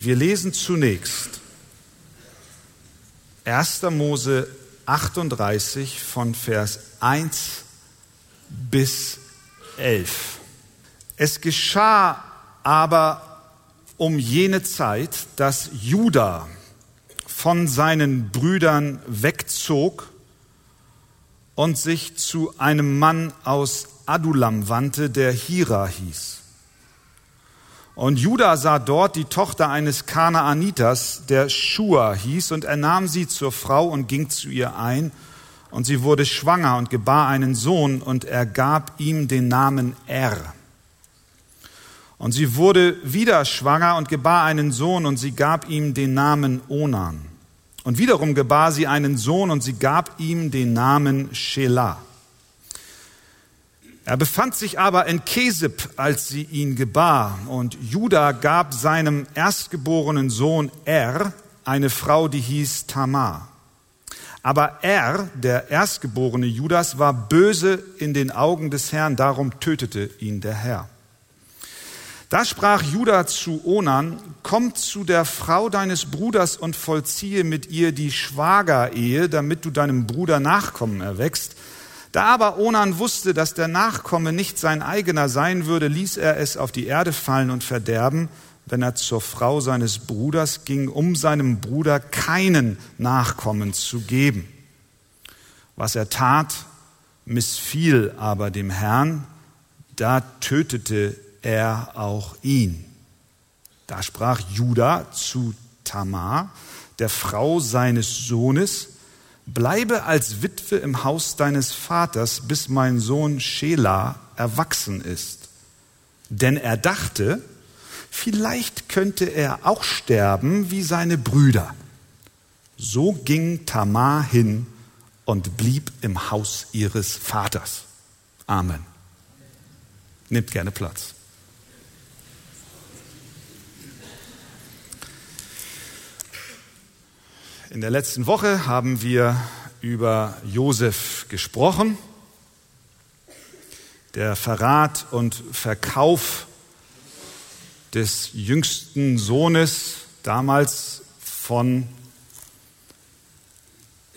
Wir lesen zunächst 1. Mose 38 von Vers 1 bis 11. Es geschah aber um jene Zeit, dass Juda von seinen Brüdern wegzog und sich zu einem Mann aus Adulam wandte, der Hira hieß. Und Judah sah dort die Tochter eines Kanaanitas, der Shua hieß, und er nahm sie zur Frau und ging zu ihr ein. Und sie wurde schwanger und gebar einen Sohn, und er gab ihm den Namen Er. Und sie wurde wieder schwanger und gebar einen Sohn, und sie gab ihm den Namen Onan. Und wiederum gebar sie einen Sohn, und sie gab ihm den Namen Shelah. Er befand sich aber in Kesib, als sie ihn gebar, und Judah gab seinem erstgeborenen Sohn Er eine Frau, die hieß Tamar. Aber er, der erstgeborene Judas, war böse in den Augen des Herrn, darum tötete ihn der Herr. Da sprach Judah zu Onan, komm zu der Frau deines Bruders und vollziehe mit ihr die Schwagerehe, damit du deinem Bruder Nachkommen erwächst. Da aber Onan wusste, dass der Nachkomme nicht sein eigener sein würde, ließ er es auf die Erde fallen und verderben, wenn er zur Frau seines Bruders ging, um seinem Bruder keinen Nachkommen zu geben. Was er tat, missfiel aber dem Herrn, da tötete er auch ihn. Da sprach Judah zu Tamar, der Frau seines Sohnes, bleibe als Witwe im Haus deines Vaters, bis mein Sohn Schela erwachsen ist. Denn er dachte, vielleicht könnte er auch sterben wie seine Brüder. So ging Tamar hin und blieb im Haus ihres Vaters. Amen. Nehmt gerne Platz. In der letzten Woche haben wir über Josef gesprochen. Der Verrat und Verkauf des jüngsten Sohnes damals von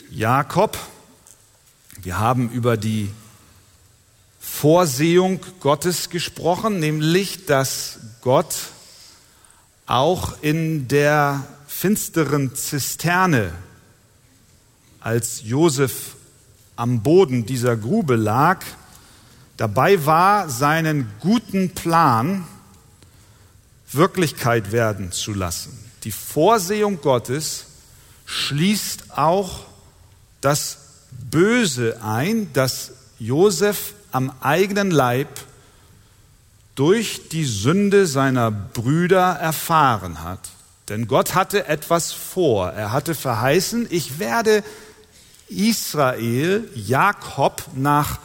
Jakob. Wir haben über die Vorsehung Gottes gesprochen, nämlich dass Gott auch in der finsteren Zisterne, als Josef am Boden dieser Grube lag, dabei war, seinen guten Plan Wirklichkeit werden zu lassen. Die Vorsehung Gottes schließt auch das Böse ein, das Josef am eigenen Leib durch die Sünde seiner Brüder erfahren hat. Denn Gott hatte etwas vor. Er hatte verheißen, ich werde Israel, Jakob nach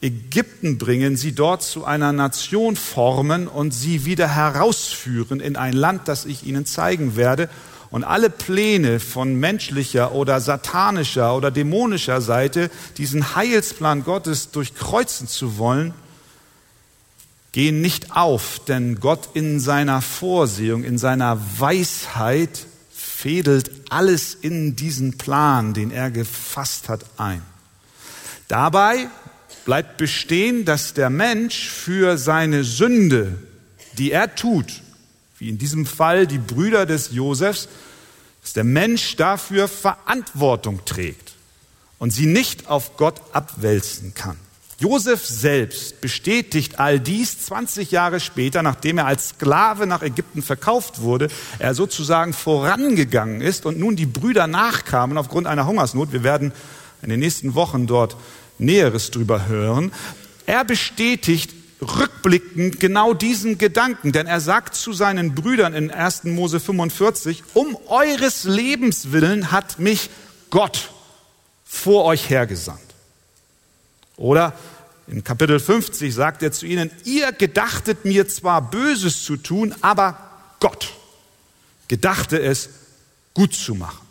Ägypten bringen, sie dort zu einer Nation formen und sie wieder herausführen in ein Land, das ich ihnen zeigen werde. Und alle Pläne von menschlicher oder satanischer oder dämonischer Seite, diesen Heilsplan Gottes durchkreuzen zu wollen, gehen nicht auf, denn Gott in seiner Vorsehung, in seiner Weisheit fädelt alles in diesen Plan, den er gefasst hat, ein. Dabei bleibt bestehen, dass der Mensch für seine Sünde, die er tut, wie in diesem Fall die Brüder des Josefs, dass der Mensch dafür Verantwortung trägt und sie nicht auf Gott abwälzen kann. Josef selbst bestätigt all dies 20 Jahre später, nachdem er als Sklave nach Ägypten verkauft wurde, er sozusagen vorangegangen ist und nun die Brüder nachkamen aufgrund einer Hungersnot. Wir werden in den nächsten Wochen dort Näheres drüber hören. Er bestätigt rückblickend genau diesen Gedanken, denn er sagt zu seinen Brüdern in 1. Mose 45, um eures Lebens willen hat mich Gott vor euch hergesandt. Oder in Kapitel 50 sagt er zu ihnen, ihr gedachtet mir zwar Böses zu tun, aber Gott gedachte es gut zu machen.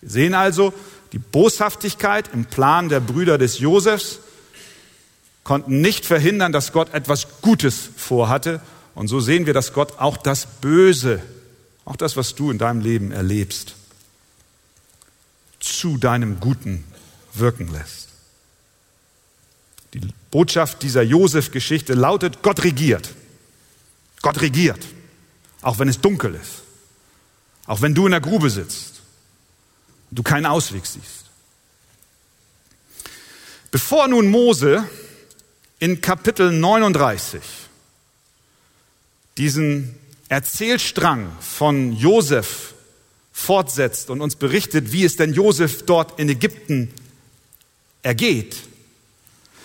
Wir sehen also, die Boshaftigkeit im Plan der Brüder des Josefs konnten nicht verhindern, dass Gott etwas Gutes vorhatte. Und so sehen wir, dass Gott auch das Böse auch das, was du in deinem Leben erlebst, zu deinem Guten wirken lässt. Die Botschaft dieser Josef-Geschichte lautet, Gott regiert. Gott regiert, auch wenn es dunkel ist, auch wenn du in der Grube sitzt, und du keinen Ausweg siehst. Bevor nun Mose in Kapitel 39 diesen Erzählstrang von Josef fortsetzt und uns berichtet, wie es denn Josef dort in Ägypten ergeht,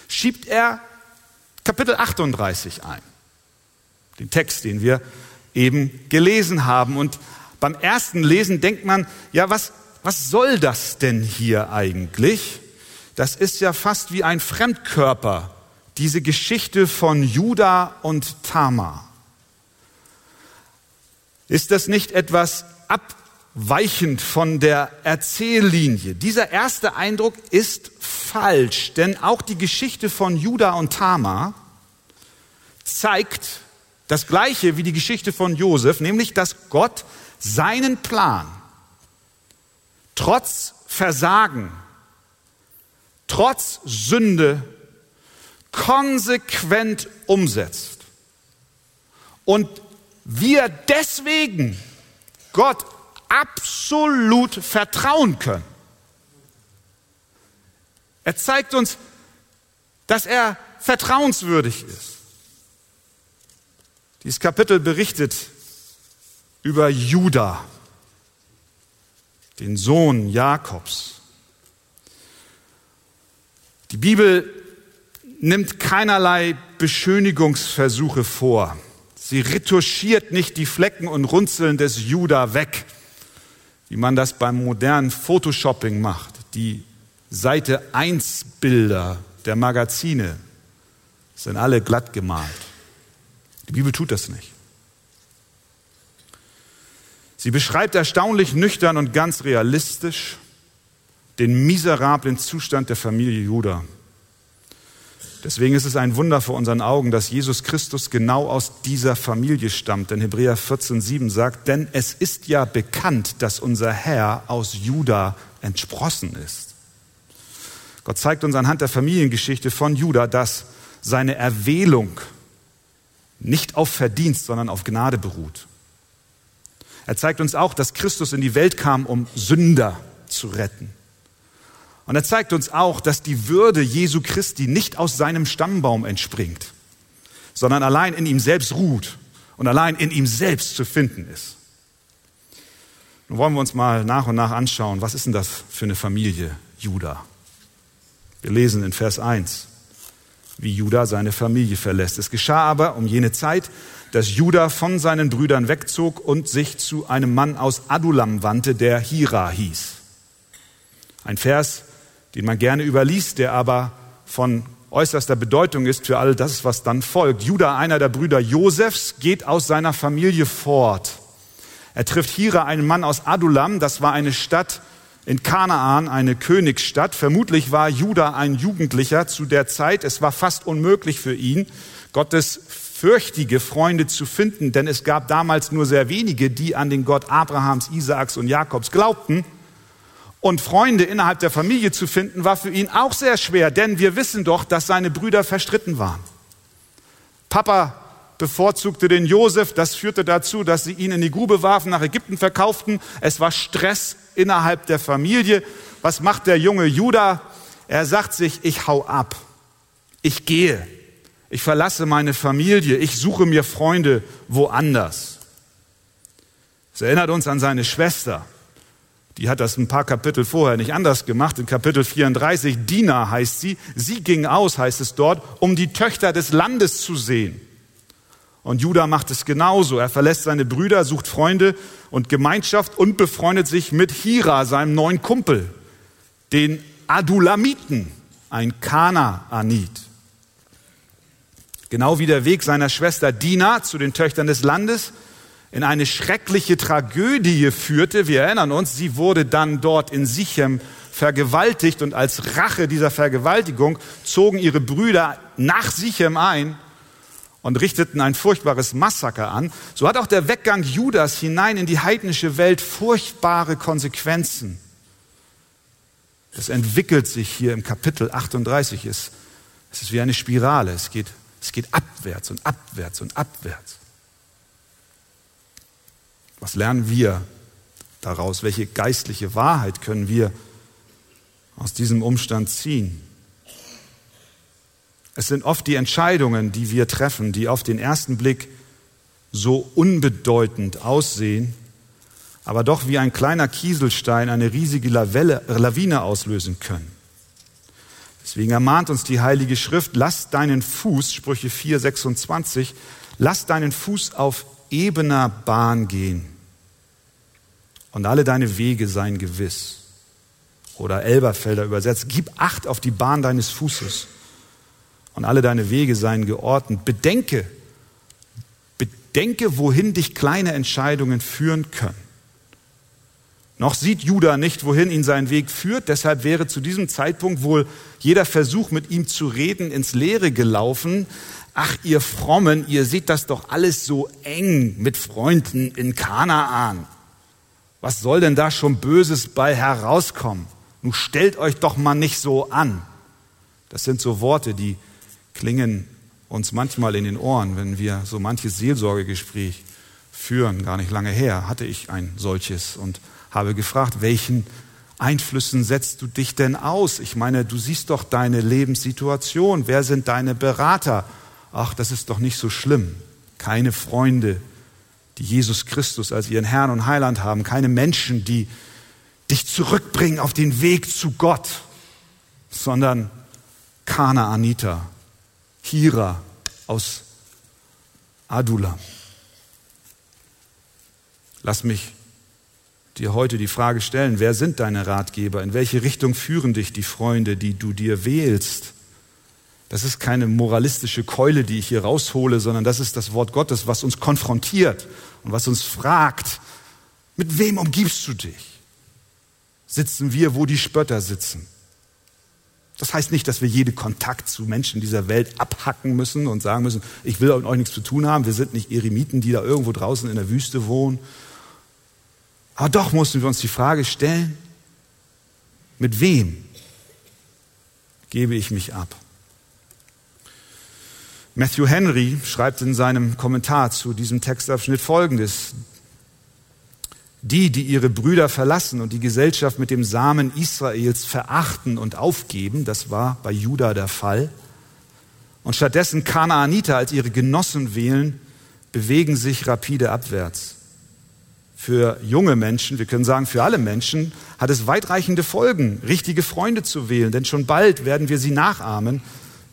schiebt er Kapitel 38 ein. Den Text, den wir eben gelesen haben. Und beim ersten Lesen denkt man, ja, was, was soll das denn hier eigentlich? Das ist ja fast wie ein Fremdkörper, diese Geschichte von Judah und Tamar. Ist das nicht etwas abweichend von der Erzähllinie? Dieser erste Eindruck ist falsch, denn auch die Geschichte von Judah und Tamar zeigt das gleiche wie die Geschichte von Josef, nämlich dass Gott seinen Plan trotz Versagen, trotz Sünde konsequent umsetzt. Und wir deswegen Gott absolut vertrauen können. Er zeigt uns, dass er vertrauenswürdig ist. Dieses Kapitel berichtet über Judah, den Sohn Jakobs. Die Bibel nimmt keinerlei Beschönigungsversuche vor. Sie retuschiert nicht die Flecken und Runzeln des Juda weg, wie man das beim modernen Photoshopping macht. Die Seite 1 Bilder der Magazine sind alle glatt gemalt. Die Bibel tut das nicht. Sie beschreibt erstaunlich nüchtern und ganz realistisch den miserablen Zustand der Familie Judah. Deswegen ist es ein Wunder vor unseren Augen, dass Jesus Christus genau aus dieser Familie stammt. Denn Hebräer 14,7 sagt, denn es ist ja bekannt, dass unser Herr aus Juda entsprossen ist. Gott zeigt uns anhand der Familiengeschichte von Juda, dass seine Erwählung nicht auf Verdienst, sondern auf Gnade beruht. Er zeigt uns auch, dass Christus in die Welt kam, um Sünder zu retten. Und er zeigt uns auch, dass die Würde Jesu Christi nicht aus seinem Stammbaum entspringt, sondern allein in ihm selbst ruht und allein in ihm selbst zu finden ist. Nun wollen wir uns mal nach und nach anschauen, was ist denn das für eine Familie Judah? Wir lesen in Vers 1, wie Judah seine Familie verlässt. Es geschah aber um jene Zeit, dass Judah von seinen Brüdern wegzog und sich zu einem Mann aus Adulam wandte, der Hira hieß. Ein Vers, den man gerne überliest, der aber von äußerster Bedeutung ist für all das, was dann folgt. Judah, einer der Brüder Josefs, geht aus seiner Familie fort. Er trifft Hira, einen Mann aus Adulam, das war eine Stadt in Kanaan, eine Königsstadt. Vermutlich war Judah ein Jugendlicher zu der Zeit. Es war fast unmöglich für ihn, Gottes fürchtige Freunde zu finden, denn es gab damals nur sehr wenige, die an den Gott Abrahams, Isaaks und Jakobs glaubten. Und Freunde innerhalb der Familie zu finden, war für ihn auch sehr schwer, denn wir wissen doch, dass seine Brüder verstritten waren. Papa bevorzugte den Josef, das führte dazu, dass sie ihn in die Grube warfen, nach Ägypten verkauften. Es war Stress innerhalb der Familie. Was macht der junge Judah? Er sagt sich, ich hau ab. Ich gehe. Ich verlasse meine Familie. Ich suche mir Freunde woanders. Es erinnert uns an seine Schwester. Die hat das ein paar Kapitel vorher nicht anders gemacht. In Kapitel 34, Dina heißt sie. Sie ging aus, heißt es dort, um die Töchter des Landes zu sehen. Und Judah macht es genauso. Er verlässt seine Brüder, sucht Freunde und Gemeinschaft und befreundet sich mit Hira, seinem neuen Kumpel, den Adulamiten, ein Kanaanit. Genau wie der Weg seiner Schwester Dina zu den Töchtern des Landes in eine schreckliche Tragödie führte. Wir erinnern uns, sie wurde dann dort in Sichem vergewaltigt und als Rache dieser Vergewaltigung zogen ihre Brüder nach Sichem ein und richteten ein furchtbares Massaker an, so hat auch der Weggang Judas hinein in die heidnische Welt furchtbare Konsequenzen. Das entwickelt sich hier im Kapitel 38. Es, es ist wie eine Spirale. Es geht, es geht abwärts und abwärts und abwärts. Was lernen wir daraus? Welche geistliche Wahrheit können wir aus diesem Umstand ziehen? Es sind oft die Entscheidungen, die wir treffen, die auf den ersten Blick so unbedeutend aussehen, aber doch wie ein kleiner Kieselstein eine riesige Lavelle, Lawine auslösen können. Deswegen ermahnt uns die Heilige Schrift, lass deinen Fuß, Sprüche 4, 26, lass deinen Fuß auf ebener Bahn gehen und alle deine Wege seien gewiss. Oder Elberfelder übersetzt, gib Acht auf die Bahn deines Fußes und alle deine Wege seien geordnet. Bedenke, bedenke, wohin dich kleine Entscheidungen führen können. Noch sieht Judah nicht, wohin ihn sein Weg führt, deshalb wäre zu diesem Zeitpunkt wohl jeder Versuch, mit ihm zu reden, ins Leere gelaufen. Ach, ihr Frommen, ihr seht das doch alles so eng mit Freunden in Kanaan. Was soll denn da schon Böses bei herauskommen? Nun stellt euch doch mal nicht so an. Das sind so Worte, die klingen uns manchmal in den Ohren, wenn wir so manches Seelsorgegespräch führen. Gar nicht lange her hatte ich ein solches und habe gefragt, welchen Einflüssen setzt du dich denn aus? Ich meine, du siehst doch deine Lebenssituation. Wer sind deine Berater? Ach, das ist doch nicht so schlimm. Keine Freunde, die Jesus Christus als ihren Herrn und Heiland haben. Keine Menschen, die dich zurückbringen auf den Weg zu Gott, sondern Kanaaniter, Hira aus Adula. Lass mich dir heute die Frage stellen, wer sind deine Ratgeber? In welche Richtung führen dich die Freunde, die du dir wählst? Das ist keine moralistische Keule, die ich hier raushole, sondern das ist das Wort Gottes, was uns konfrontiert und was uns fragt, mit wem umgibst du dich? Sitzen wir, wo die Spötter sitzen? Das heißt nicht, dass wir jeden Kontakt zu Menschen dieser Welt abhacken müssen und sagen müssen, ich will mit euch nichts zu tun haben. Wir sind nicht Eremiten, die da irgendwo draußen in der Wüste wohnen. Aber doch mussten wir uns die Frage stellen, mit wem gebe ich mich ab? Matthew Henry schreibt in seinem Kommentar zu diesem Textabschnitt Folgendes. Die, die ihre Brüder verlassen und die Gesellschaft mit dem Samen Israels verachten und aufgeben, das war bei Juda der Fall, und stattdessen Kanaaniter als ihre Genossen wählen, bewegen sich rapide abwärts. Für junge Menschen, wir können sagen für alle Menschen, hat es weitreichende Folgen, richtige Freunde zu wählen, denn schon bald werden wir sie nachahmen,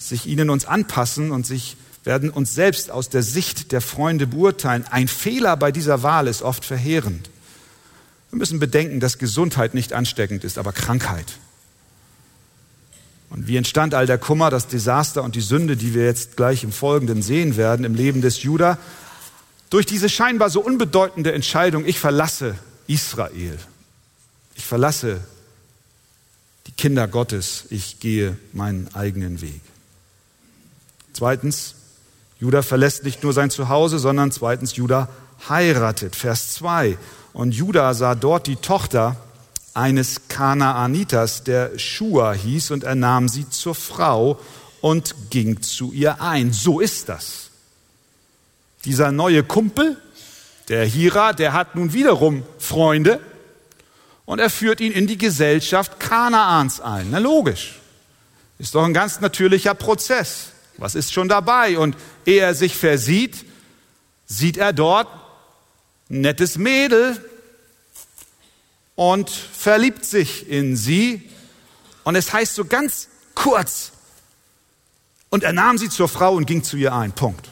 sich ihnen uns anpassen und sich werden uns selbst aus der Sicht der Freunde beurteilen. Ein Fehler bei dieser Wahl ist oft verheerend. Wir müssen bedenken, dass Gesundheit nicht ansteckend ist, aber Krankheit. Und wie entstand all der Kummer, das Desaster und die Sünde, die wir jetzt gleich im Folgenden sehen werden im Leben des Judah? Durch diese scheinbar so unbedeutende Entscheidung, ich verlasse Israel. Ich verlasse die Kinder Gottes. Ich gehe meinen eigenen Weg. Zweitens, Judah verlässt nicht nur sein Zuhause, sondern zweitens, Judah heiratet. Vers 2. Und Judah sah dort die Tochter eines Kanaaniters, der Shua hieß, und er nahm sie zur Frau und ging zu ihr ein. So ist das. Dieser neue Kumpel, der Hira, der hat nun wiederum Freunde und er führt ihn in die Gesellschaft Kanaans ein. Na logisch. Ist doch ein ganz natürlicher Prozess. Was ist schon dabei? Und ehe er sich versieht, sieht er dort nettes Mädel und verliebt sich in sie. Und es heißt so ganz kurz, und er nahm sie zur Frau und ging zu ihr ein. Punkt.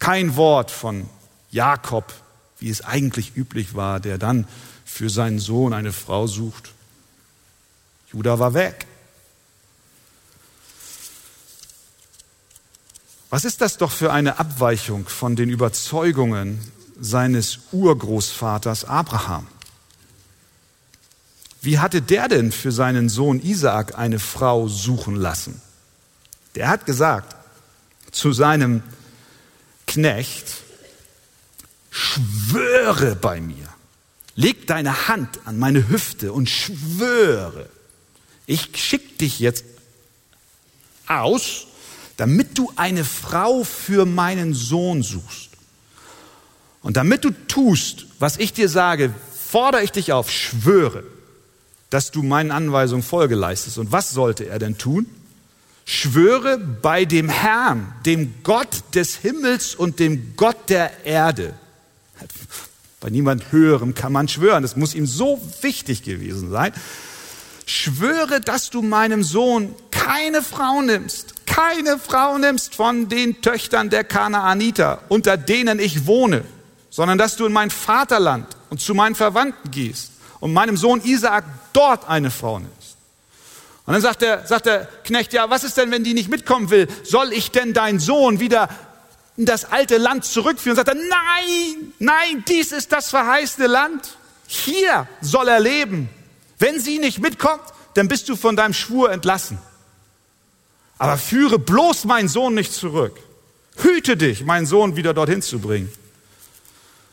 Kein Wort von Jakob, wie es eigentlich üblich war, der dann für seinen Sohn eine Frau sucht. Judah war weg. Was ist das doch für eine Abweichung von den Überzeugungen seines Urgroßvaters Abraham. Wie hatte der denn für seinen Sohn Isaak eine Frau suchen lassen? Der hat gesagt, zu seinem Knecht, schwöre bei mir, leg deine Hand an meine Hüfte und schwöre, ich schick dich jetzt aus, damit du eine Frau für meinen Sohn suchst. Und damit du tust, was ich dir sage, fordere ich dich auf, schwöre, dass du meinen Anweisungen Folge leistest. Und was sollte er denn tun? Schwöre bei dem Herrn, dem Gott des Himmels und dem Gott der Erde. Bei niemand Höherem kann man schwören. Das muss ihm so wichtig gewesen sein. Schwöre, dass du meinem Sohn keine Frau nimmst, keine Frau nimmst von den Töchtern der Kanaaniter, unter denen ich wohne, sondern dass du in mein Vaterland und zu meinen Verwandten gehst und meinem Sohn Isaak dort eine Frau nimmst. Und dann sagt der, sagt der Knecht, ja, was ist denn, wenn die nicht mitkommen will? Soll ich denn deinen Sohn wieder in das alte Land zurückführen? Und sagt er, nein, nein, dies ist das verheißene Land. Hier soll er leben. Wenn sie nicht mitkommt, dann bist du von deinem Schwur entlassen. Aber führe bloß meinen Sohn nicht zurück. Hüte dich, meinen Sohn wieder dorthin zu bringen.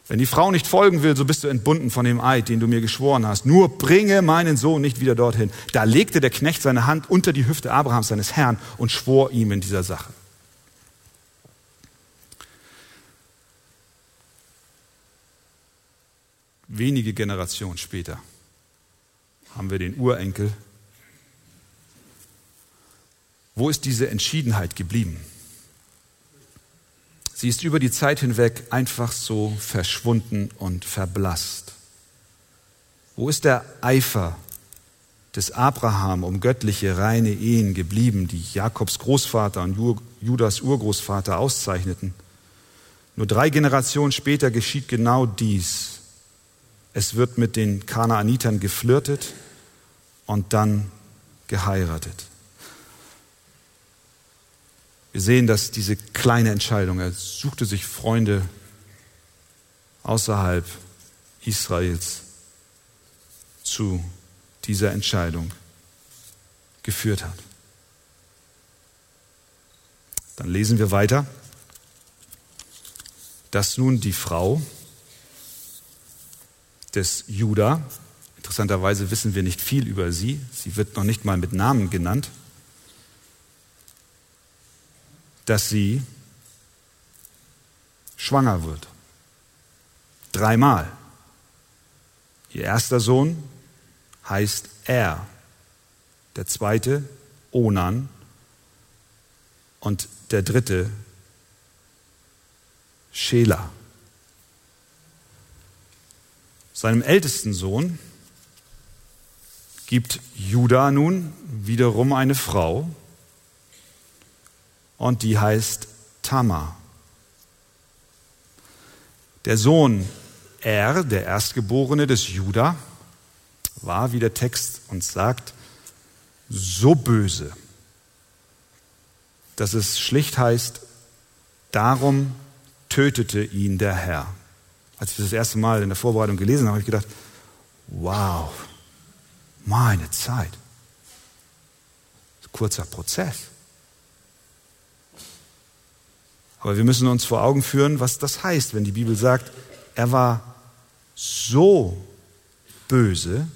Wenn die Frau nicht folgen will, so bist du entbunden von dem Eid, den du mir geschworen hast. Nur bringe meinen Sohn nicht wieder dorthin. Da legte der Knecht seine Hand unter die Hüfte Abrahams, seines Herrn, und schwor ihm in dieser Sache. Wenige Generationen später haben wir den Urenkel. Wo ist diese Entschiedenheit geblieben? Sie ist über die Zeit hinweg einfach so verschwunden und verblasst. Wo ist der Eifer des Abraham um göttliche reine Ehen geblieben, die Jakobs Großvater und Judas Urgroßvater auszeichneten? Nur drei Generationen später geschieht genau dies. Es wird mit den Kanaanitern geflirtet und dann geheiratet. Wir sehen, dass diese kleine Entscheidung, er suchte sich Freunde außerhalb Israels zu dieser Entscheidung geführt hat. Dann lesen wir weiter, dass nun die Frau, des Juda. Interessanterweise wissen wir nicht viel über sie. Sie wird noch nicht mal mit Namen genannt. Dass sie schwanger wird. Dreimal. Ihr erster Sohn heißt Er. Der zweite Onan. Und der dritte Schela seinem ältesten Sohn, gibt Judah nun wiederum eine Frau und die heißt Tamar. Der Sohn Er, der Erstgeborene des Judah, war, wie der Text uns sagt, so böse, dass es schlicht heißt, darum tötete ihn der Herr. Als ich das, das erste Mal in der Vorbereitung gelesen habe, habe ich gedacht, wow, meine Zeit. Kurzer Prozess. Aber wir müssen uns vor Augen führen, was das heißt, wenn die Bibel sagt, er war so böse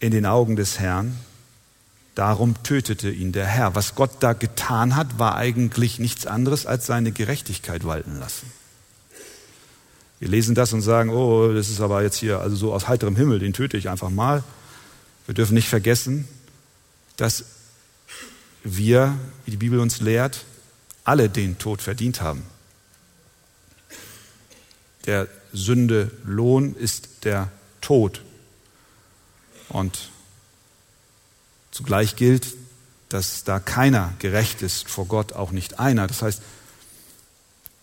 in den Augen des Herrn, darum tötete ihn der Herr. Was Gott da getan hat, war eigentlich nichts anderes als seine Gerechtigkeit walten lassen. Wir lesen das und sagen, oh, das ist aber jetzt hier also so aus heiterem Himmel, den töte ich einfach mal. Wir dürfen nicht vergessen, dass wir, wie die Bibel uns lehrt, alle den Tod verdient haben. Der Sünde Lohn ist der Tod. Und zugleich gilt, dass da keiner gerecht ist vor Gott, auch nicht einer. Das heißt,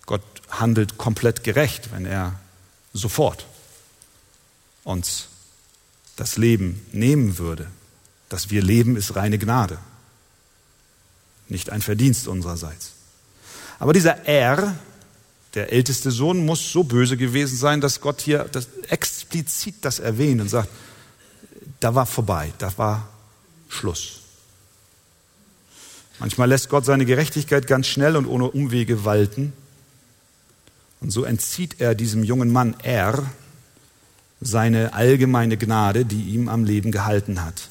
Gott handelt komplett gerecht, wenn er sofort uns das Leben nehmen würde. Dass wir leben, ist reine Gnade, nicht ein Verdienst unsererseits. Aber dieser Er, der älteste Sohn, muss so böse gewesen sein, dass Gott hier das, explizit das erwähnt und sagt, da war vorbei, da war Schluss. Manchmal lässt Gott seine Gerechtigkeit ganz schnell und ohne Umwege walten. Und so entzieht er diesem jungen Mann R seine allgemeine Gnade, die ihm am Leben gehalten hat.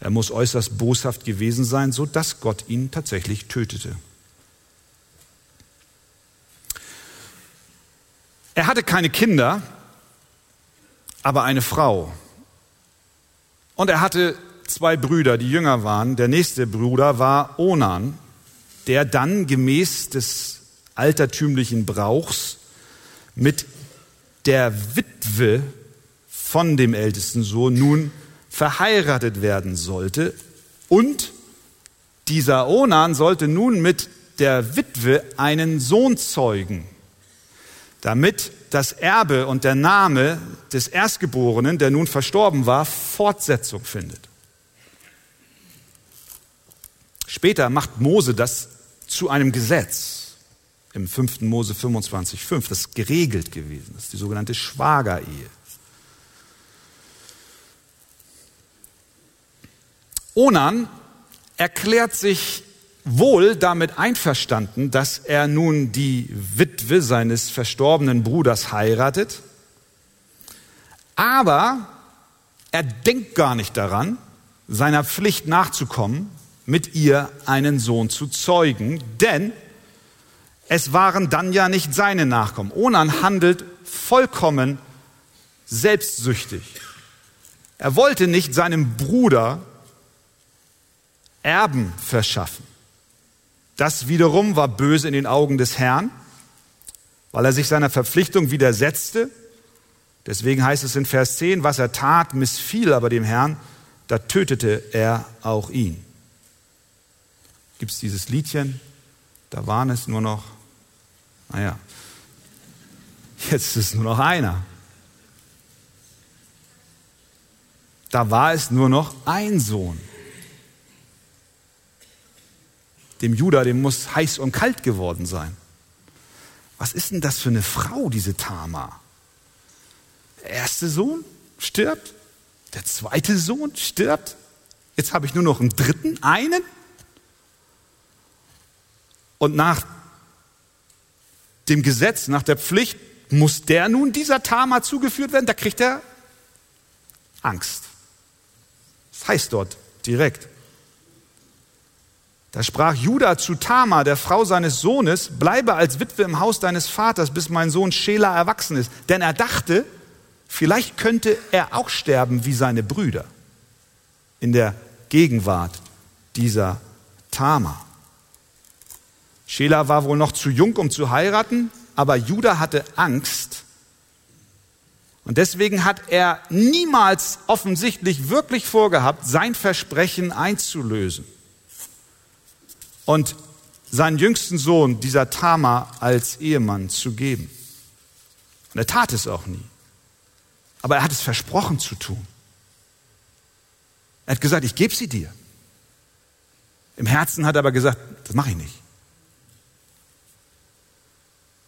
Er muss äußerst boshaft gewesen sein, so dass Gott ihn tatsächlich tötete. Er hatte keine Kinder, aber eine Frau. Und er hatte zwei Brüder, die jünger waren. Der nächste Bruder war Onan, der dann gemäß des altertümlichen Brauchs mit der Witwe von dem ältesten Sohn nun verheiratet werden sollte. Und dieser Onan sollte nun mit der Witwe einen Sohn zeugen, damit das Erbe und der Name des Erstgeborenen, der nun verstorben war, Fortsetzung findet. Später macht Mose das zu einem Gesetz im 5. Mose 25,5. Das ist geregelt gewesen. Das ist die sogenannte Schwagerehe. Onan erklärt sich wohl damit einverstanden, dass er nun die Witwe seines verstorbenen Bruders heiratet, aber er denkt gar nicht daran, seiner Pflicht nachzukommen, mit ihr einen Sohn zu zeugen, denn es waren dann ja nicht seine Nachkommen. Onan handelt vollkommen selbstsüchtig. Er wollte nicht seinem Bruder Erben verschaffen. Das wiederum war böse in den Augen des Herrn, weil er sich seiner Verpflichtung widersetzte. Deswegen heißt es in Vers 10, was er tat, missfiel aber dem Herrn, da tötete er auch ihn. Gibt es dieses Liedchen? Da waren es nur noch, naja, jetzt ist nur noch einer. Da war es nur noch ein Sohn. Dem Judah, dem muss heiß und kalt geworden sein. Was ist denn das für eine Frau, diese Tama? Der erste Sohn stirbt, der zweite Sohn stirbt. Jetzt habe ich nur noch einen dritten, einen. Und nach dem Gesetz, nach der Pflicht, muss der nun dieser Tama zugeführt werden. Da kriegt er Angst. Das heißt dort direkt. Da sprach Judah zu Tama, der Frau seines Sohnes, bleibe als Witwe im Haus deines Vaters, bis mein Sohn Schela erwachsen ist. Denn er dachte, vielleicht könnte er auch sterben wie seine Brüder in der Gegenwart dieser Tama. Schela war wohl noch zu jung, um zu heiraten, aber Judah hatte Angst. Und deswegen hat er niemals offensichtlich wirklich vorgehabt, sein Versprechen einzulösen und seinen jüngsten Sohn, dieser Tama, als Ehemann zu geben. Und er tat es auch nie. Aber er hat es versprochen zu tun. Er hat gesagt, ich gebe sie dir. Im Herzen hat er aber gesagt, das mache ich nicht.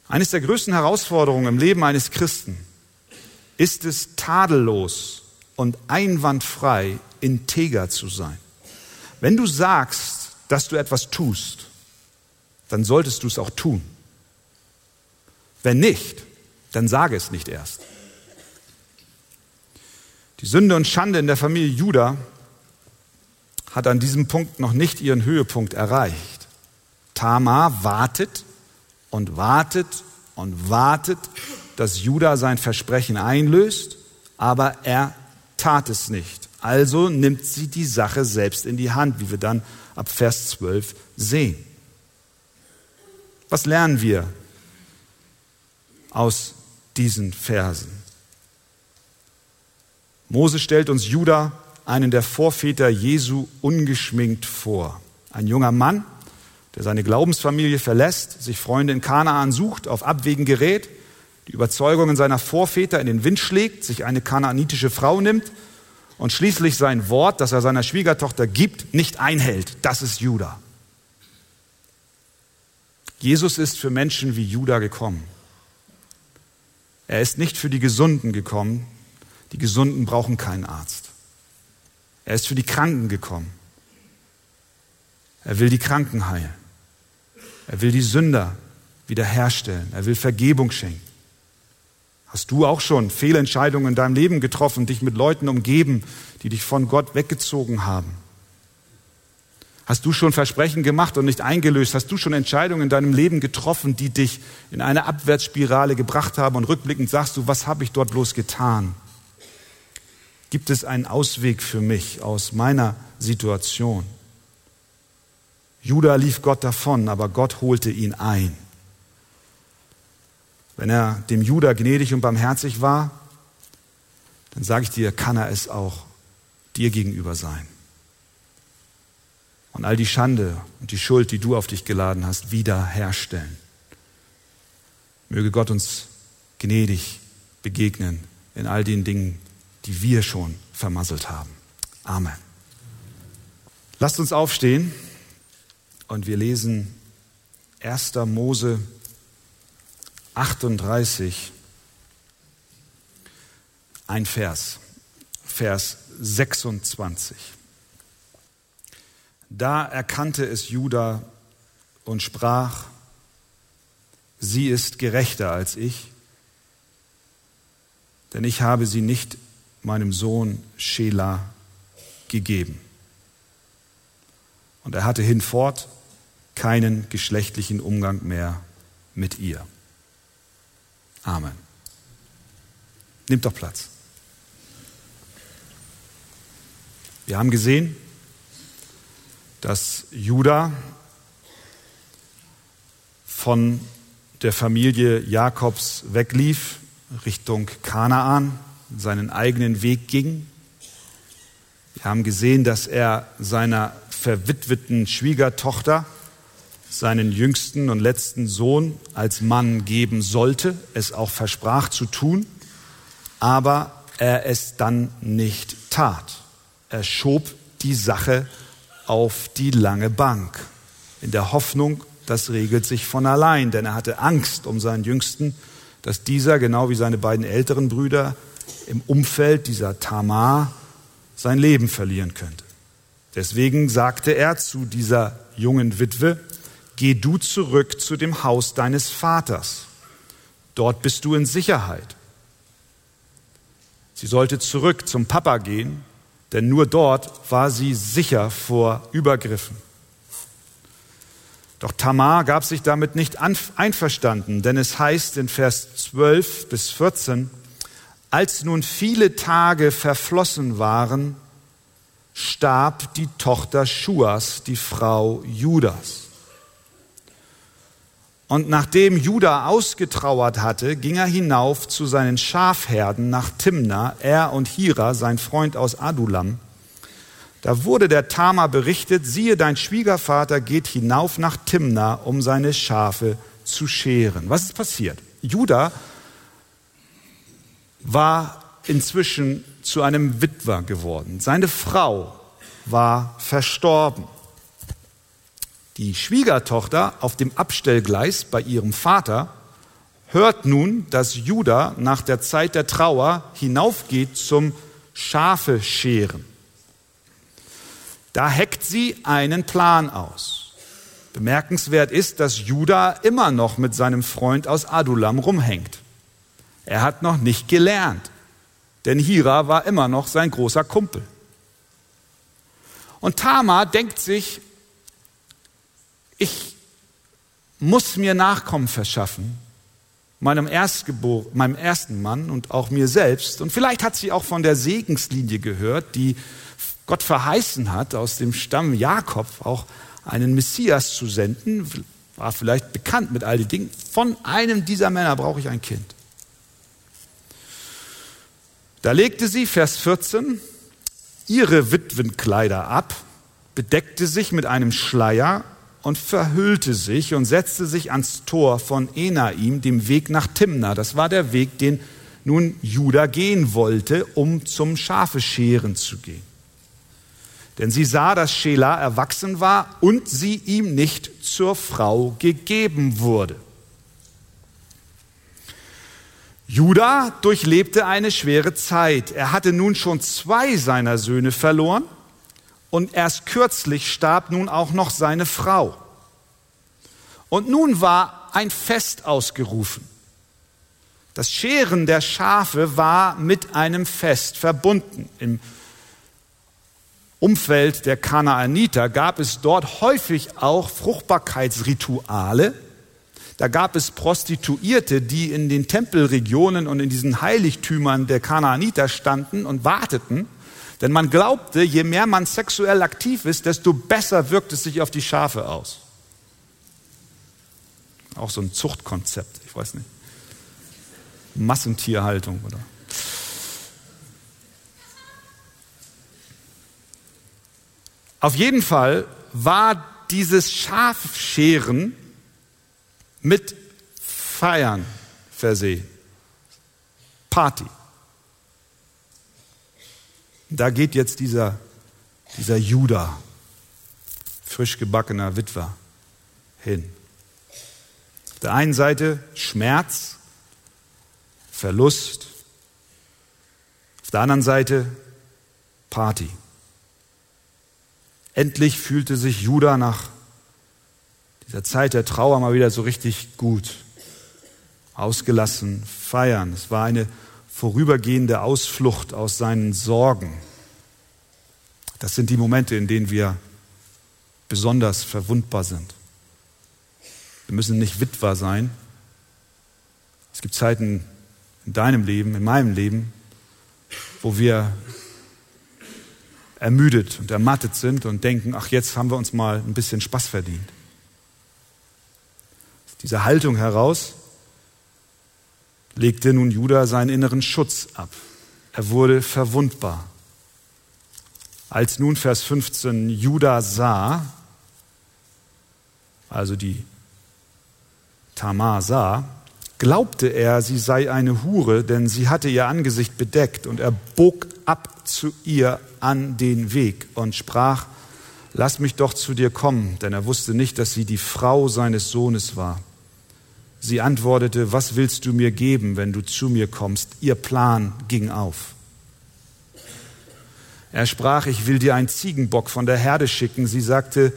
Eines der größten Herausforderungen im Leben eines Christen ist es, tadellos und einwandfrei integer zu sein. Wenn du sagst, dass du etwas tust, dann solltest du es auch tun. Wenn nicht, dann sage es nicht erst. Die Sünde und Schande in der Familie Judah hat an diesem Punkt noch nicht ihren Höhepunkt erreicht. Tamar wartet und wartet und wartet, dass Judah sein Versprechen einlöst, aber er tat es nicht. Also nimmt sie die Sache selbst in die Hand, wie wir dann ab Vers 12 sehen. Was lernen wir aus diesen Versen? Mose stellt uns Judah, einen der Vorväter Jesu, ungeschminkt vor. Ein junger Mann, der seine Glaubensfamilie verlässt, sich Freunde in Kanaan sucht, auf Abwägen gerät, die Überzeugungen seiner Vorväter in den Wind schlägt, sich eine kanaanitische Frau nimmt und schließlich sein Wort, das er seiner Schwiegertochter gibt, nicht einhält. Das ist Judah. Jesus ist für Menschen wie Judah gekommen. Er ist nicht für die Gesunden gekommen. Die Gesunden brauchen keinen Arzt. Er ist für die Kranken gekommen. Er will die Kranken heilen. Er will die Sünder wiederherstellen. Er will Vergebung schenken. Hast du auch schon Fehlentscheidungen in deinem Leben getroffen, dich mit Leuten umgeben, die dich von Gott weggezogen haben? Hast du schon Versprechen gemacht und nicht eingelöst? Hast du schon Entscheidungen in deinem Leben getroffen, die dich in eine Abwärtsspirale gebracht haben? Und rückblickend sagst du, was habe ich dort bloß getan? Gibt es einen Ausweg für mich aus meiner Situation? Judah lief Gott davon, aber Gott holte ihn ein. Wenn er dem Judah gnädig und barmherzig war, dann sage ich dir, kann er es auch dir gegenüber sein. Und all die Schande und die Schuld, die du auf dich geladen hast, wiederherstellen. Möge Gott uns gnädig begegnen in all den Dingen, die wir schon vermasselt haben. Amen. Lasst uns aufstehen und wir lesen 1. Mose 38 ein Vers, Vers 26. Da erkannte es Judah und sprach, sie ist gerechter als ich, denn ich habe sie nicht meinem Sohn Schela gegeben. Und er hatte hinfort keinen geschlechtlichen Umgang mehr mit ihr. Amen. Nimmt doch Platz. Wir haben gesehen, dass Judah von der Familie Jakobs weglief, Richtung Kanaan, seinen eigenen Weg ging. Wir haben gesehen, dass er seiner verwitweten Schwiegertochter seinen jüngsten und letzten Sohn als Mann geben sollte, es auch versprach zu tun, aber er es dann nicht tat. Er schob die Sache auf die lange Bank, in der Hoffnung, das regelt sich von allein, denn er hatte Angst um seinen Jüngsten, dass dieser, genau wie seine beiden älteren Brüder, im Umfeld dieser Tamar sein Leben verlieren könnte. Deswegen sagte er zu dieser jungen Witwe, geh du zurück zu dem Haus deines Vaters. Dort bist du in Sicherheit. Sie sollte zurück zum Papa gehen, denn nur dort war sie sicher vor Übergriffen. Doch Tamar gab sich damit nicht einverstanden, denn es heißt in Vers 12 bis 14, als nun viele Tage verflossen waren, starb die Tochter Schuas, die Frau Judas. Und nachdem Judah ausgetrauert hatte, ging er hinauf zu seinen Schafherden nach Timna, er und Hira, sein Freund aus Adulam. Da wurde der Tama berichtet, siehe, dein Schwiegervater geht hinauf nach Timna, um seine Schafe zu scheren. Was ist passiert? Judah war inzwischen zu einem Witwer geworden. Seine Frau war verstorben. Die Schwiegertochter auf dem Abstellgleis bei ihrem Vater hört nun, dass Judah nach der Zeit der Trauer hinaufgeht zum Schafe scheren. Da heckt sie einen Plan aus. Bemerkenswert ist, dass Judah immer noch mit seinem Freund aus Adulam rumhängt. Er hat noch nicht gelernt, denn Hira war immer noch sein großer Kumpel. Und Tamar denkt sich, ich muss mir Nachkommen verschaffen, meinem, Erstgebor meinem ersten Mann und auch mir selbst. Und vielleicht hat sie auch von der Segenslinie gehört, die Gott verheißen hat, aus dem Stamm Jakob auch einen Messias zu senden. War vielleicht bekannt mit all den Dingen. Von einem dieser Männer brauche ich ein Kind. Da legte sie, Vers 14, ihre Witwenkleider ab, bedeckte sich mit einem Schleier und verhüllte sich und setzte sich ans Tor von Enaim, dem Weg nach Timna. Das war der Weg, den nun Judah gehen wollte, um zum Schafescheren zu gehen. Denn sie sah, dass Schela erwachsen war und sie ihm nicht zur Frau gegeben wurde. Judah durchlebte eine schwere Zeit. Er hatte nun schon zwei seiner Söhne verloren und erst kürzlich starb nun auch noch seine Frau. Und nun war ein Fest ausgerufen. Das Scheren der Schafe war mit einem Fest verbunden. Im Umfeld der Kanaaniter gab es dort häufig auch Fruchtbarkeitsrituale. Da gab es Prostituierte, die in den Tempelregionen und in diesen Heiligtümern der Kanaaniter standen und warteten. Denn man glaubte, je mehr man sexuell aktiv ist, desto besser wirkt es sich auf die Schafe aus. Auch so ein Zuchtkonzept, ich weiß nicht. Massentierhaltung oder. Auf jeden Fall war dieses Schafscheren mit Feiern versehen. Party. Da geht jetzt dieser, dieser Judah, frisch gebackener Witwer, hin. Auf der einen Seite Schmerz, Verlust, auf der anderen Seite Party. Endlich fühlte sich Judah nach dieser Zeit der Trauer mal wieder so richtig gut. Ausgelassen, feiern. Es war eine vorübergehende Ausflucht aus seinen Sorgen. Das sind die Momente, in denen wir besonders verwundbar sind. Wir müssen nicht Witwer sein. Es gibt Zeiten in deinem Leben, in meinem Leben, wo wir ermüdet und ermattet sind und denken, ach, jetzt haben wir uns mal ein bisschen Spaß verdient. Diese Haltung heraus legte nun Judah seinen inneren Schutz ab. Er wurde verwundbar. Als nun Vers 15 Judah sah, also die Tamar sah, glaubte er, sie sei eine Hure, denn sie hatte ihr Angesicht bedeckt und er bog ab zu ihr an den Weg und sprach, lass mich doch zu dir kommen, denn er wusste nicht, dass sie die Frau seines Sohnes war. Sie antwortete, was willst du mir geben, wenn du zu mir kommst? Ihr Plan ging auf. Er sprach, ich will dir einen Ziegenbock von der Herde schicken. Sie sagte,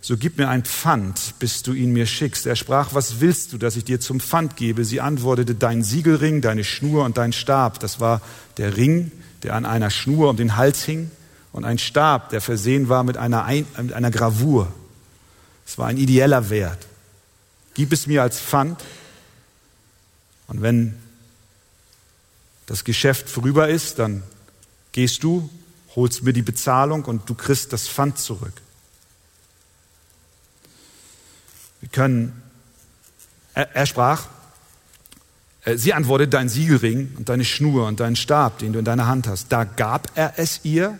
so gib mir ein Pfand, bis du ihn mir schickst. Er sprach, was willst du, dass ich dir zum Pfand gebe? Sie antwortete, dein Siegelring, deine Schnur und dein Stab. Das war der Ring, der an einer Schnur um den Hals hing und ein Stab, der versehen war mit einer, mit einer Gravur. Es war ein ideeller Wert gib es mir als Pfand. Und wenn das Geschäft vorüber ist, dann gehst du, holst mir die Bezahlung und du kriegst das Pfand zurück. Wir können, er, er sprach, äh, sie antwortete, dein Siegelring und deine Schnur und deinen Stab, den du in deiner Hand hast. Da gab er es ihr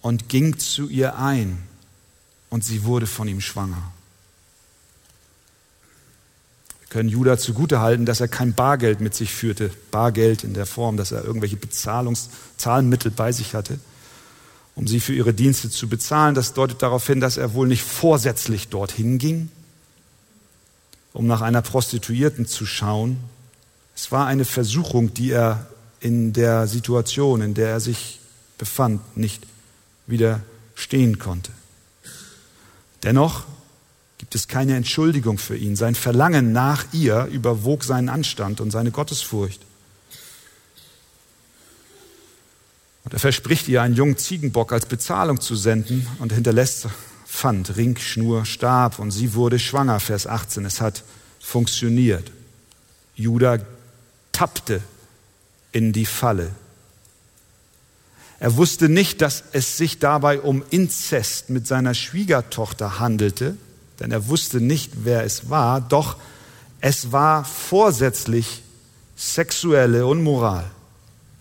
und ging zu ihr ein und sie wurde von ihm schwanger können Judah zugutehalten, dass er kein Bargeld mit sich führte. Bargeld in der Form, dass er irgendwelche Bezahlungszahlmittel bei sich hatte, um sie für ihre Dienste zu bezahlen. Das deutet darauf hin, dass er wohl nicht vorsätzlich dorthin ging, um nach einer Prostituierten zu schauen. Es war eine Versuchung, die er in der Situation, in der er sich befand, nicht widerstehen konnte. Dennoch gibt es keine Entschuldigung für ihn. Sein Verlangen nach ihr überwog seinen Anstand und seine Gottesfurcht. Und er verspricht ihr, einen jungen Ziegenbock als Bezahlung zu senden und hinterlässt Pfand, Ring, Schnur, Stab und sie wurde schwanger, Vers 18. Es hat funktioniert. Judah tappte in die Falle. Er wusste nicht, dass es sich dabei um Inzest mit seiner Schwiegertochter handelte, denn er wusste nicht, wer es war, doch es war vorsätzlich sexuelle Unmoral,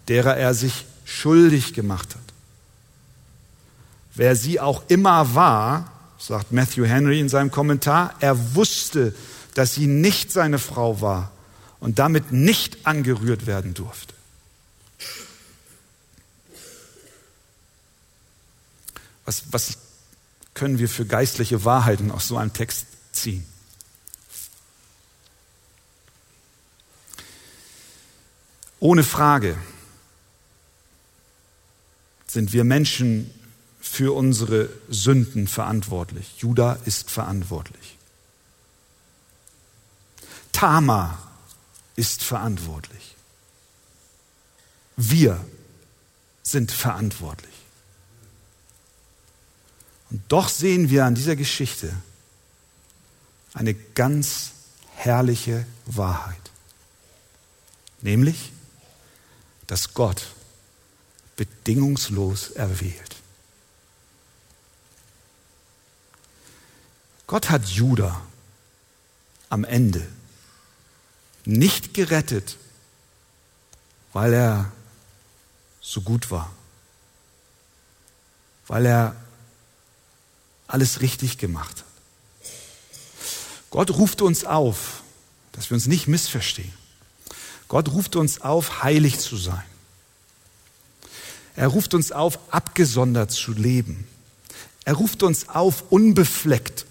derer er sich schuldig gemacht hat. Wer sie auch immer war, sagt Matthew Henry in seinem Kommentar, er wusste, dass sie nicht seine Frau war und damit nicht angerührt werden durfte. Was, was können wir für geistliche Wahrheiten aus so einem Text ziehen? Ohne Frage sind wir Menschen für unsere Sünden verantwortlich. Judah ist verantwortlich. Tama ist verantwortlich. Wir sind verantwortlich. Und doch sehen wir an dieser Geschichte eine ganz herrliche Wahrheit. Nämlich, dass Gott bedingungslos erwählt. Gott hat Judah am Ende nicht gerettet, weil er so gut war, weil er alles richtig gemacht hat. Gott ruft uns auf, dass wir uns nicht missverstehen. Gott ruft uns auf, heilig zu sein. Er ruft uns auf, abgesondert zu leben. Er ruft uns auf, unbefleckt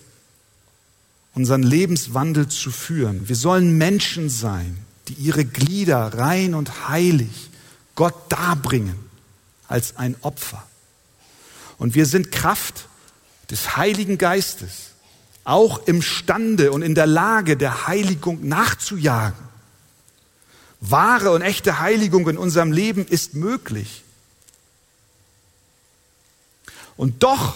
unseren Lebenswandel zu führen. Wir sollen Menschen sein, die ihre Glieder rein und heilig Gott darbringen als ein Opfer. Und wir sind Kraft des Heiligen Geistes auch imstande und in der Lage, der Heiligung nachzujagen. Wahre und echte Heiligung in unserem Leben ist möglich. Und doch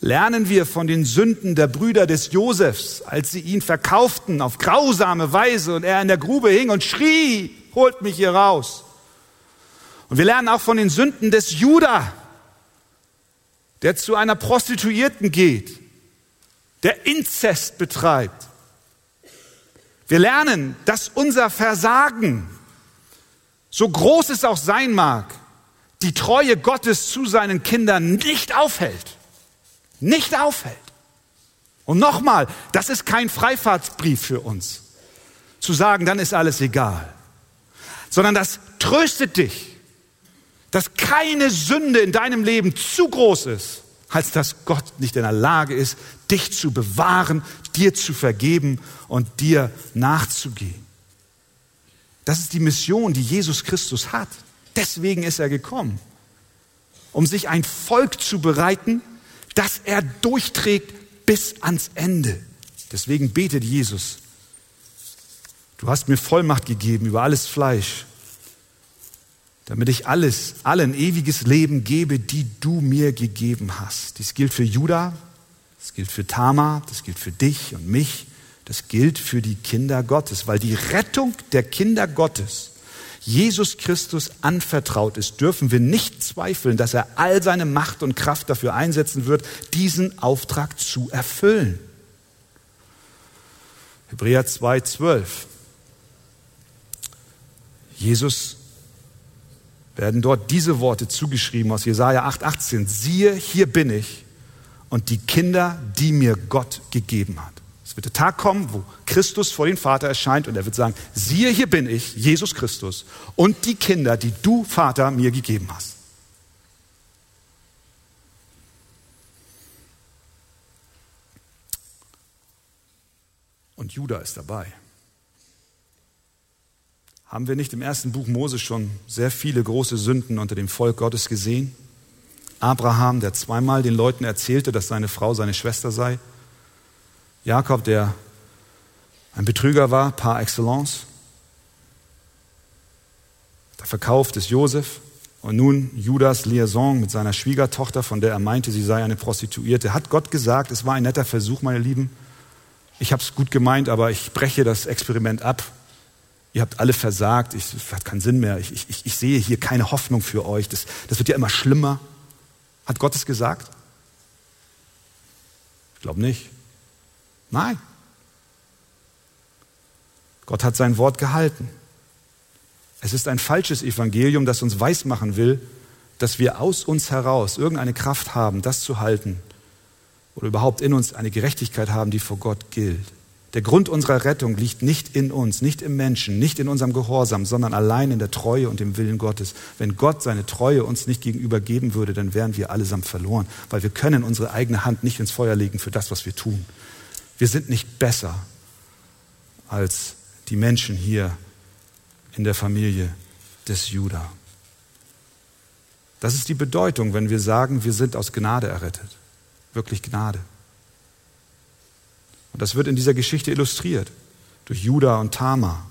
lernen wir von den Sünden der Brüder des Josefs, als sie ihn verkauften auf grausame Weise und er in der Grube hing und schrie, holt mich hier raus. Und wir lernen auch von den Sünden des Judah, der zu einer Prostituierten geht, der Inzest betreibt. Wir lernen, dass unser Versagen, so groß es auch sein mag, die Treue Gottes zu seinen Kindern nicht aufhält nicht aufhält. Und nochmal, das ist kein Freifahrtsbrief für uns, zu sagen, dann ist alles egal, sondern das tröstet dich, dass keine Sünde in deinem Leben zu groß ist, als dass Gott nicht in der Lage ist, dich zu bewahren, dir zu vergeben und dir nachzugehen. Das ist die Mission, die Jesus Christus hat. Deswegen ist er gekommen, um sich ein Volk zu bereiten, das er durchträgt bis ans Ende. Deswegen betet Jesus. Du hast mir Vollmacht gegeben über alles Fleisch, damit ich alles, allen ewiges Leben gebe, die du mir gegeben hast. Dies gilt für Judah, das gilt für Tama, das gilt für dich und mich, das gilt für die Kinder Gottes, weil die Rettung der Kinder Gottes Jesus Christus anvertraut ist, dürfen wir nicht zweifeln, dass er all seine Macht und Kraft dafür einsetzen wird, diesen Auftrag zu erfüllen. Hebräer 2,12. Jesus werden dort diese Worte zugeschrieben aus Jesaja 8,18. Siehe, hier bin ich und die Kinder, die mir Gott gegeben hat. Es wird der Tag kommen, wo Christus vor den Vater erscheint und er wird sagen, siehe, hier bin ich, Jesus Christus, und die Kinder, die du, Vater, mir gegeben hast. Und Judah ist dabei. Haben wir nicht im ersten Buch Mose schon sehr viele große Sünden unter dem Volk Gottes gesehen? Abraham, der zweimal den Leuten erzählte, dass seine Frau seine Schwester sei. Jakob, der ein Betrüger war, par excellence. Der verkauft ist Josef. Und nun Judas Liaison mit seiner Schwiegertochter, von der er meinte, sie sei eine Prostituierte. Hat Gott gesagt, es war ein netter Versuch, meine Lieben. Ich habe es gut gemeint, aber ich breche das Experiment ab. Ihr habt alle versagt, es hat keinen Sinn mehr. Ich, ich, ich sehe hier keine Hoffnung für euch. Das, das wird ja immer schlimmer. Hat Gott es gesagt? Ich glaube nicht. Nein. Gott hat sein Wort gehalten. Es ist ein falsches Evangelium, das uns weismachen will, dass wir aus uns heraus irgendeine Kraft haben, das zu halten oder überhaupt in uns eine Gerechtigkeit haben, die vor Gott gilt. Der Grund unserer Rettung liegt nicht in uns, nicht im Menschen, nicht in unserem Gehorsam, sondern allein in der Treue und dem Willen Gottes. Wenn Gott seine Treue uns nicht gegenüber geben würde, dann wären wir allesamt verloren, weil wir können unsere eigene Hand nicht ins Feuer legen für das, was wir tun. Wir sind nicht besser als die Menschen hier in der Familie des Judah. Das ist die Bedeutung, wenn wir sagen, wir sind aus Gnade errettet. Wirklich Gnade. Und das wird in dieser Geschichte illustriert durch Judah und Tamar.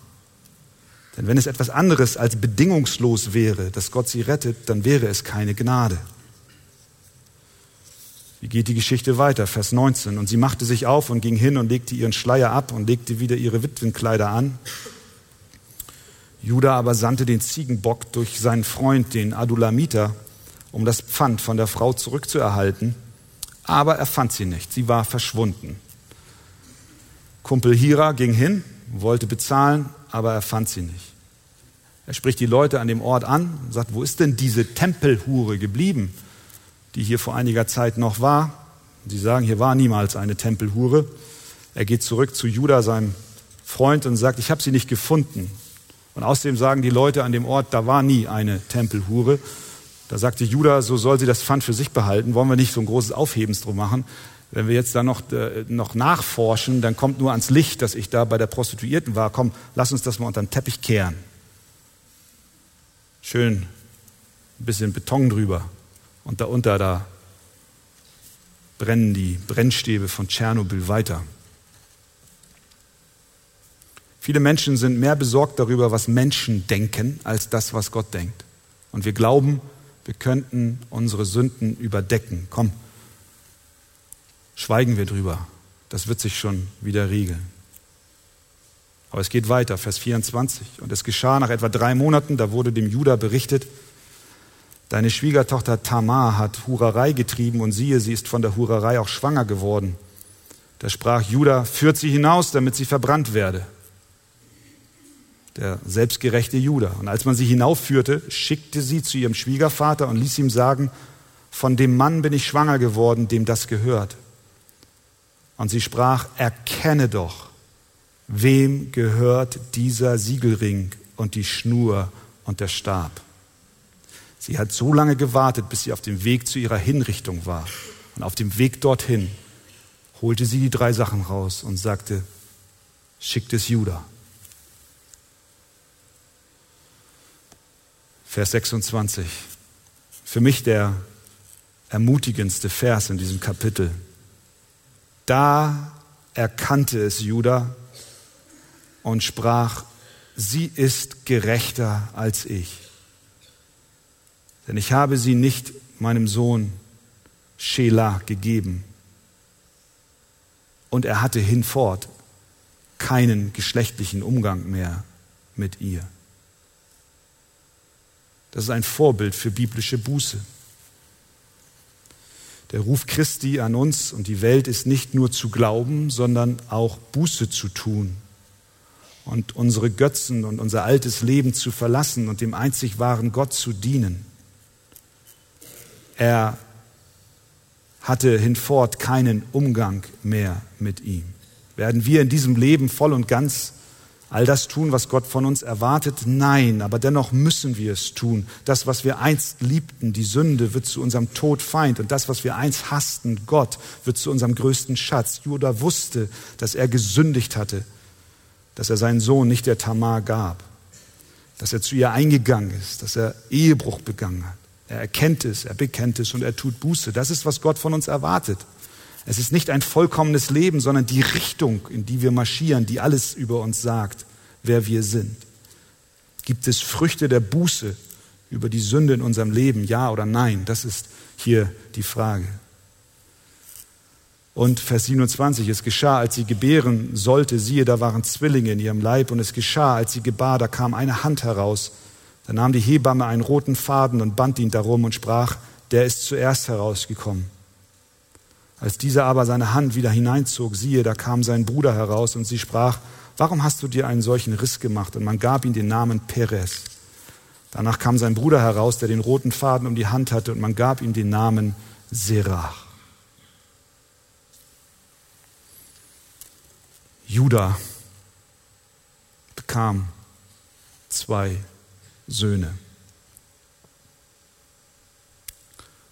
Denn wenn es etwas anderes als bedingungslos wäre, dass Gott sie rettet, dann wäre es keine Gnade. Wie geht die Geschichte weiter? Vers 19. Und sie machte sich auf und ging hin und legte ihren Schleier ab und legte wieder ihre Witwenkleider an. Judah aber sandte den Ziegenbock durch seinen Freund, den Adulamiter, um das Pfand von der Frau zurückzuerhalten. Aber er fand sie nicht. Sie war verschwunden. Kumpel Hira ging hin, wollte bezahlen, aber er fand sie nicht. Er spricht die Leute an dem Ort an und sagt, wo ist denn diese Tempelhure geblieben? die hier vor einiger Zeit noch war. Sie sagen, hier war niemals eine Tempelhure. Er geht zurück zu Judah, seinem Freund, und sagt, ich habe sie nicht gefunden. Und außerdem sagen die Leute an dem Ort, da war nie eine Tempelhure. Da sagte Judah, so soll sie das Pfand für sich behalten. Wollen wir nicht so ein großes Aufhebens drum machen? Wenn wir jetzt da noch, äh, noch nachforschen, dann kommt nur ans Licht, dass ich da bei der Prostituierten war. Komm, lass uns das mal unter den Teppich kehren. Schön ein bisschen Beton drüber. Und darunter, da brennen die Brennstäbe von Tschernobyl weiter. Viele Menschen sind mehr besorgt darüber, was Menschen denken, als das, was Gott denkt. Und wir glauben, wir könnten unsere Sünden überdecken. Komm, schweigen wir drüber. Das wird sich schon wieder regeln. Aber es geht weiter, Vers 24. Und es geschah nach etwa drei Monaten, da wurde dem Judah berichtet, Deine Schwiegertochter Tamar hat Hurerei getrieben und siehe, sie ist von der Hurerei auch schwanger geworden. Da sprach Judah, führt sie hinaus, damit sie verbrannt werde. Der selbstgerechte Judah. Und als man sie hinaufführte, schickte sie zu ihrem Schwiegervater und ließ ihm sagen, von dem Mann bin ich schwanger geworden, dem das gehört. Und sie sprach, erkenne doch, wem gehört dieser Siegelring und die Schnur und der Stab. Sie hat so lange gewartet, bis sie auf dem Weg zu ihrer Hinrichtung war. Und auf dem Weg dorthin holte sie die drei Sachen raus und sagte, schickt es Judah. Vers 26. Für mich der ermutigendste Vers in diesem Kapitel. Da erkannte es Judah und sprach, sie ist gerechter als ich. Denn ich habe sie nicht meinem Sohn Shelah gegeben. Und er hatte hinfort keinen geschlechtlichen Umgang mehr mit ihr. Das ist ein Vorbild für biblische Buße. Der Ruf Christi an uns und die Welt ist nicht nur zu glauben, sondern auch Buße zu tun und unsere Götzen und unser altes Leben zu verlassen und dem einzig wahren Gott zu dienen. Er hatte hinfort keinen Umgang mehr mit ihm. Werden wir in diesem Leben voll und ganz all das tun, was Gott von uns erwartet? Nein, aber dennoch müssen wir es tun. Das, was wir einst liebten, die Sünde, wird zu unserem Tod Feind. Und das, was wir einst hassten, Gott, wird zu unserem größten Schatz. Judah wusste, dass er gesündigt hatte, dass er seinen Sohn nicht der Tamar gab, dass er zu ihr eingegangen ist, dass er Ehebruch begangen hat. Er erkennt es, er bekennt es und er tut Buße. Das ist, was Gott von uns erwartet. Es ist nicht ein vollkommenes Leben, sondern die Richtung, in die wir marschieren, die alles über uns sagt, wer wir sind. Gibt es Früchte der Buße über die Sünde in unserem Leben, ja oder nein? Das ist hier die Frage. Und Vers 27, es geschah, als sie gebären sollte, siehe, da waren Zwillinge in ihrem Leib, und es geschah, als sie gebar, da kam eine Hand heraus, da nahm die Hebamme einen roten Faden und band ihn darum und sprach, der ist zuerst herausgekommen. Als dieser aber seine Hand wieder hineinzog, siehe, da kam sein Bruder heraus und sie sprach, warum hast du dir einen solchen Riss gemacht? Und man gab ihm den Namen Perez. Danach kam sein Bruder heraus, der den roten Faden um die Hand hatte und man gab ihm den Namen Serach. Judah bekam zwei Söhne.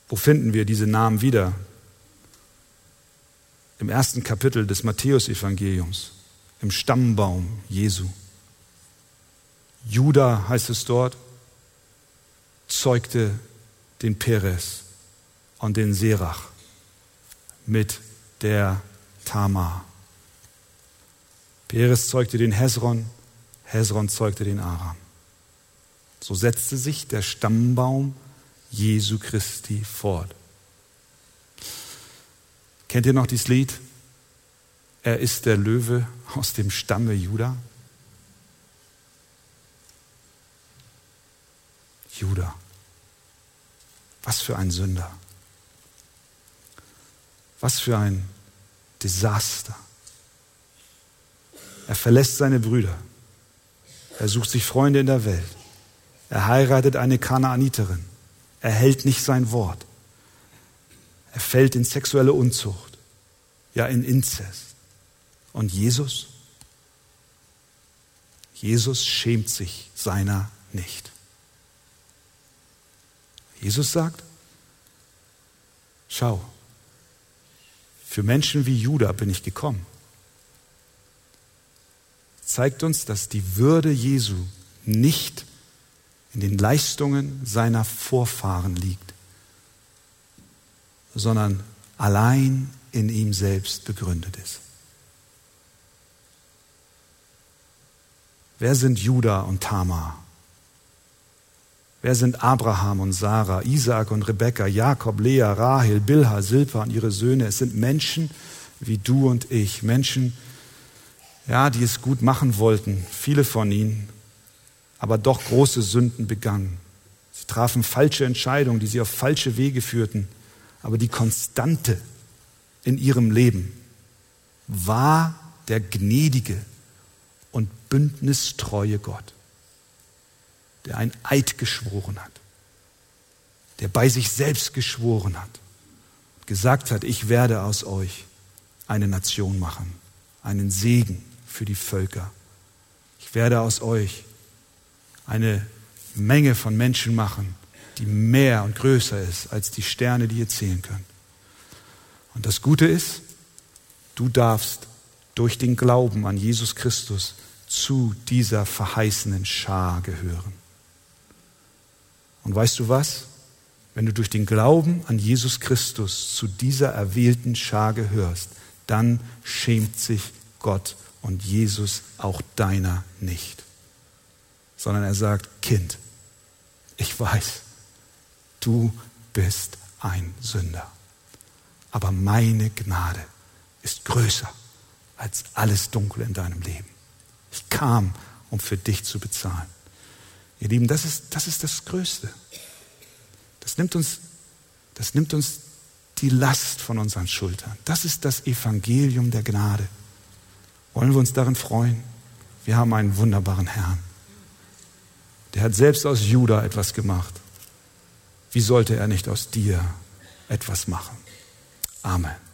Wo finden wir diese Namen wieder? Im ersten Kapitel des Matthäusevangeliums, im Stammbaum Jesu. Judah heißt es dort, zeugte den Perez und den Serach mit der Tamar. Perez zeugte den Hezron, Hezron zeugte den Aram. So setzte sich der Stammbaum Jesu Christi fort. Kennt ihr noch dieses Lied? Er ist der Löwe aus dem Stamme Juda. Juda. Was für ein Sünder. Was für ein Desaster. Er verlässt seine Brüder. Er sucht sich Freunde in der Welt. Er heiratet eine Kanaaniterin. Er hält nicht sein Wort. Er fällt in sexuelle Unzucht, ja in Inzest. Und Jesus? Jesus schämt sich seiner nicht. Jesus sagt, schau, für Menschen wie Judah bin ich gekommen. Zeigt uns, dass die Würde Jesu nicht in den Leistungen seiner Vorfahren liegt, sondern allein in ihm selbst begründet ist. Wer sind Judah und Tamar? Wer sind Abraham und Sarah, Isaac und Rebekka, Jakob, Lea, Rahel, Bilha, Silpa und ihre Söhne? Es sind Menschen wie du und ich, Menschen, ja, die es gut machen wollten, viele von ihnen, aber doch große Sünden begangen. Sie trafen falsche Entscheidungen, die sie auf falsche Wege führten, aber die Konstante in ihrem Leben war der gnädige und bündnistreue Gott der ein Eid geschworen hat, der bei sich selbst geschworen hat, gesagt hat, ich werde aus euch eine Nation machen, einen Segen für die Völker. Ich werde aus euch eine Menge von Menschen machen, die mehr und größer ist als die Sterne, die ihr zählen könnt. Und das Gute ist, du darfst durch den Glauben an Jesus Christus zu dieser verheißenen Schar gehören. Und weißt du was? Wenn du durch den Glauben an Jesus Christus zu dieser erwählten Schar gehörst, dann schämt sich Gott und Jesus auch deiner nicht. Sondern er sagt, Kind, ich weiß, du bist ein Sünder. Aber meine Gnade ist größer als alles Dunkel in deinem Leben. Ich kam, um für dich zu bezahlen. Ihr Lieben, das ist, das ist das Größte. Das nimmt, uns, das nimmt uns die Last von unseren Schultern. Das ist das Evangelium der Gnade. Wollen wir uns darin freuen? Wir haben einen wunderbaren Herrn. Der hat selbst aus Juda etwas gemacht. Wie sollte er nicht aus dir etwas machen? Amen.